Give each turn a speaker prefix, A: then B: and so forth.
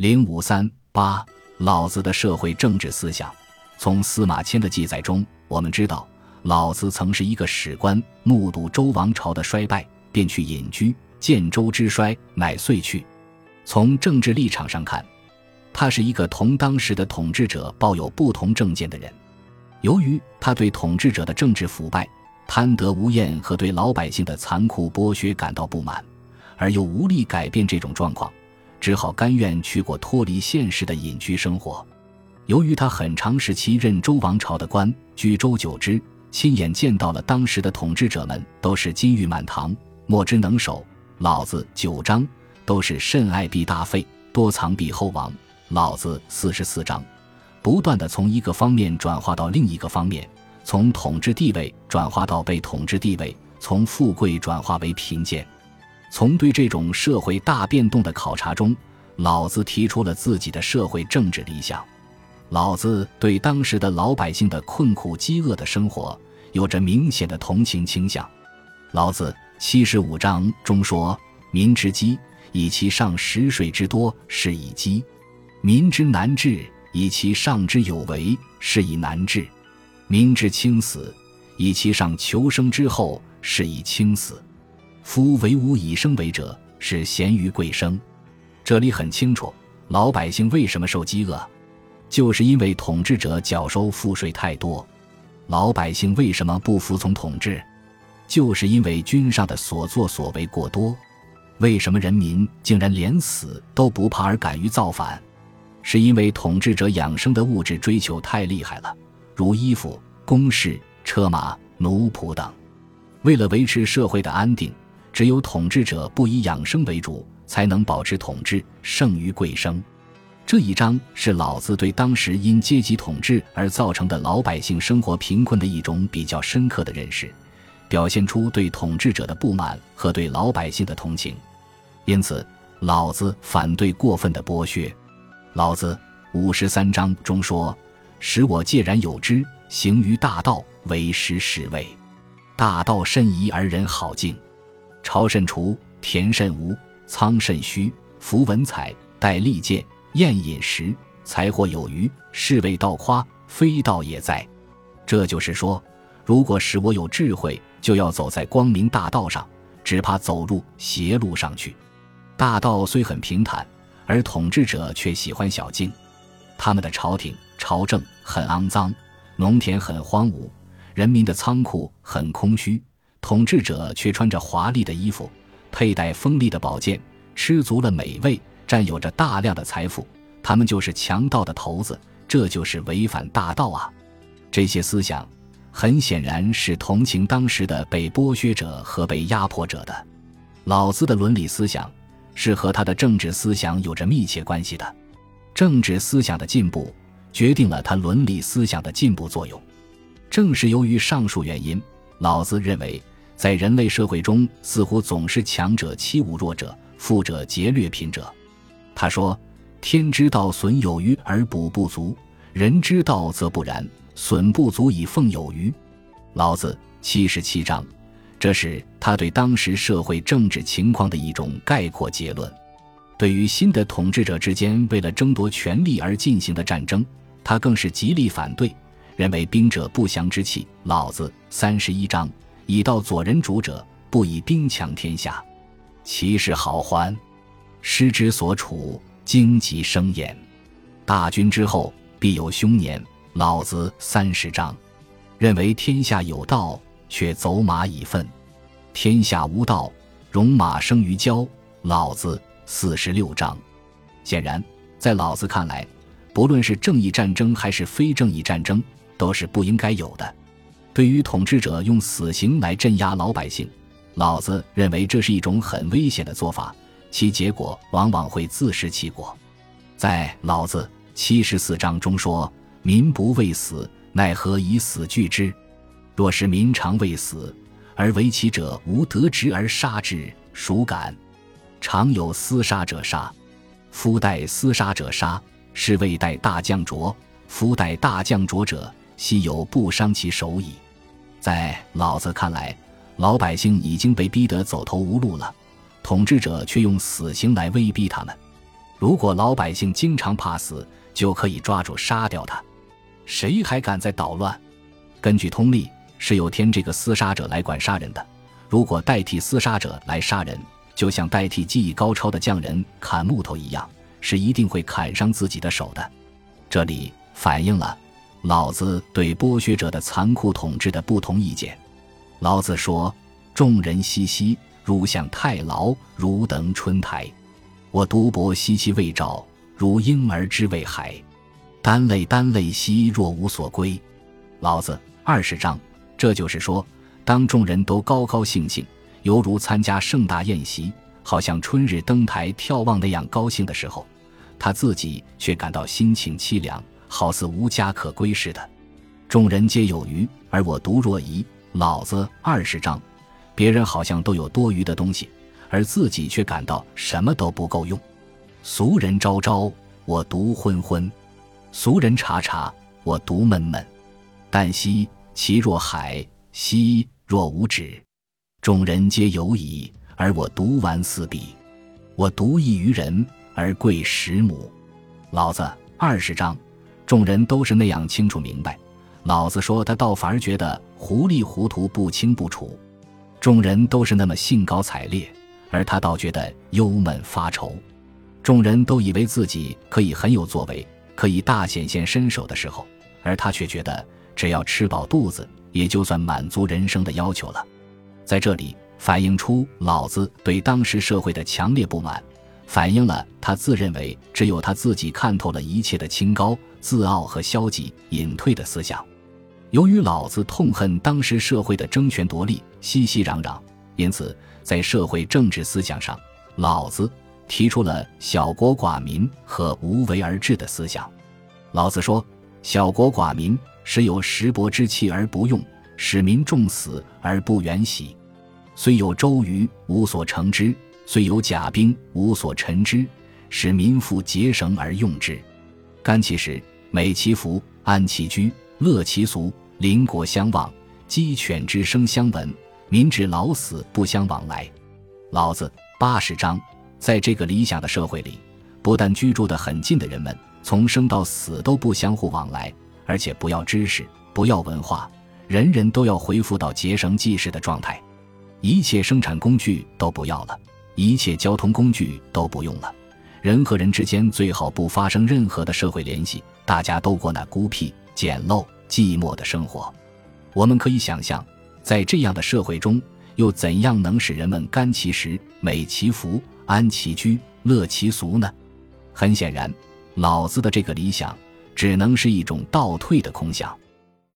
A: 零五三八，老子的社会政治思想。从司马迁的记载中，我们知道老子曾是一个史官，目睹周王朝的衰败，便去隐居，见周之衰，乃遂去。从政治立场上看，他是一个同当时的统治者抱有不同政见的人。由于他对统治者的政治腐败、贪得无厌和对老百姓的残酷剥削感到不满，而又无力改变这种状况。只好甘愿去过脱离现实的隐居生活。由于他很长时期任周王朝的官，居周久之，亲眼见到了当时的统治者们都是金玉满堂，莫之能守。老子九章都是甚爱必大费，多藏必厚亡。老子四十四章，不断的从一个方面转化到另一个方面，从统治地位转化到被统治地位，从富贵转化为贫贱。从对这种社会大变动的考察中，老子提出了自己的社会政治理想。老子对当时的老百姓的困苦饥饿的生活有着明显的同情倾向。老子七十五章中说：“民之饥，以其上食水之多，是以饥；民之难治，以其上之有为，是以难治；民之轻死，以其上求生之后，是以轻死。”夫为吾以生为者，是贤于贵生。这里很清楚，老百姓为什么受饥饿，就是因为统治者缴收赋税太多。老百姓为什么不服从统治，就是因为君上的所作所为过多。为什么人民竟然连死都不怕而敢于造反，是因为统治者养生的物质追求太厉害了，如衣服、宫室、车马、奴仆等。为了维持社会的安定。只有统治者不以养生为主，才能保持统治，胜于贵生。这一章是老子对当时因阶级统治而造成的老百姓生活贫困的一种比较深刻的认识，表现出对统治者的不满和对老百姓的同情。因此，老子反对过分的剥削。老子五十三章中说：“使我介然有之，行于大道，为师是谓。大道甚夷而人好径。”朝甚除，田甚无，仓甚虚，夫文采，戴利剑，宴饮食，财货有余，是谓道夸，非道也在。这就是说，如果使我有智慧，就要走在光明大道上，只怕走入邪路上去。大道虽很平坦，而统治者却喜欢小径。他们的朝廷、朝政很肮脏，农田很荒芜，人民的仓库很空虚。统治者却穿着华丽的衣服，佩戴锋利的宝剑，吃足了美味，占有着大量的财富。他们就是强盗的头子，这就是违反大道啊！这些思想很显然是同情当时的被剥削者和被压迫者的。老子的伦理思想是和他的政治思想有着密切关系的。政治思想的进步决定了他伦理思想的进步作用。正是由于上述原因，老子认为。在人类社会中，似乎总是强者欺侮弱者，富者劫掠贫者。他说：“天之道，损有余而补不足；人之道则不然，损不足以奉有余。”老子七十七章，这是他对当时社会政治情况的一种概括结论。对于新的统治者之间为了争夺权力而进行的战争，他更是极力反对，认为兵者不祥之器。老子三十一章。以道佐人主者，不以兵强天下，其势好还。师之所处，荆棘生焉。大军之后，必有凶年。老子三十章，认为天下有道，却走马以粪；天下无道，戎马生于郊。老子四十六章。显然，在老子看来，不论是正义战争还是非正义战争，都是不应该有的。对于统治者用死刑来镇压老百姓，老子认为这是一种很危险的做法，其结果往往会自食其果。在老子七十四章中说：“民不畏死，奈何以死惧之？若是民常畏死，而为其者无得职而杀之，孰敢？常有厮杀者杀，夫待厮杀者杀，是谓待大将浊。夫待大将浊者。”昔有不伤其手矣，在老子看来，老百姓已经被逼得走投无路了，统治者却用死刑来威逼他们。如果老百姓经常怕死，就可以抓住杀掉他。谁还敢再捣乱？根据通例，是有天这个厮杀者来管杀人的。如果代替厮杀者来杀人，就像代替技艺高超的匠人砍木头一样，是一定会砍伤自己的手的。这里反映了老子对剥削者的残酷统治的不同意见。老子说：“众人熙熙，如向太牢；如等春台，我独泊兮兮未兆，如婴儿之未孩。单泪单泪兮，若无所归。”老子二十章。这就是说。当众人都高高兴兴，犹如参加盛大宴席，好像春日登台眺望那样高兴的时候，他自己却感到心情凄凉，好似无家可归似的。众人皆有余，而我独若遗。老子二十章，别人好像都有多余的东西，而自己却感到什么都不够用。俗人昭昭，我独昏昏；俗人察察，我独闷闷。但兮其若海，兮。若无止，众人皆有矣，而我独顽四壁。我独异于人，而贵十亩。老子二十章，众人都是那样清楚明白。老子说，他倒反而觉得糊里糊涂、不清不楚。众人都是那么兴高采烈，而他倒觉得忧闷发愁。众人都以为自己可以很有作为，可以大显现身手的时候，而他却觉得只要吃饱肚子。也就算满足人生的要求了，在这里反映出老子对当时社会的强烈不满，反映了他自认为只有他自己看透了一切的清高、自傲和消极隐退的思想。由于老子痛恨当时社会的争权夺利、熙熙攘攘，因此在社会政治思想上，老子提出了小国寡民和无为而治的思想。老子说：“小国寡民。”时有石帛之器而不用，使民重死而不远徙。虽有周瑜，无所成之；虽有甲兵，无所陈之。使民复结绳而用之。甘其食，美其服，安其居，乐其俗。邻国相望，鸡犬之声相闻，民至老死不相往来。老子八十章，在这个理想的社会里，不但居住的很近的人们，从生到死都不相互往来。而且不要知识，不要文化，人人都要恢复到结绳记事的状态，一切生产工具都不要了，一切交通工具都不用了，人和人之间最好不发生任何的社会联系，大家都过那孤僻、简陋、寂寞的生活。我们可以想象，在这样的社会中，又怎样能使人们甘其食、美其服、安其居、乐其俗呢？很显然，老子的这个理想。只能是一种倒退的空想。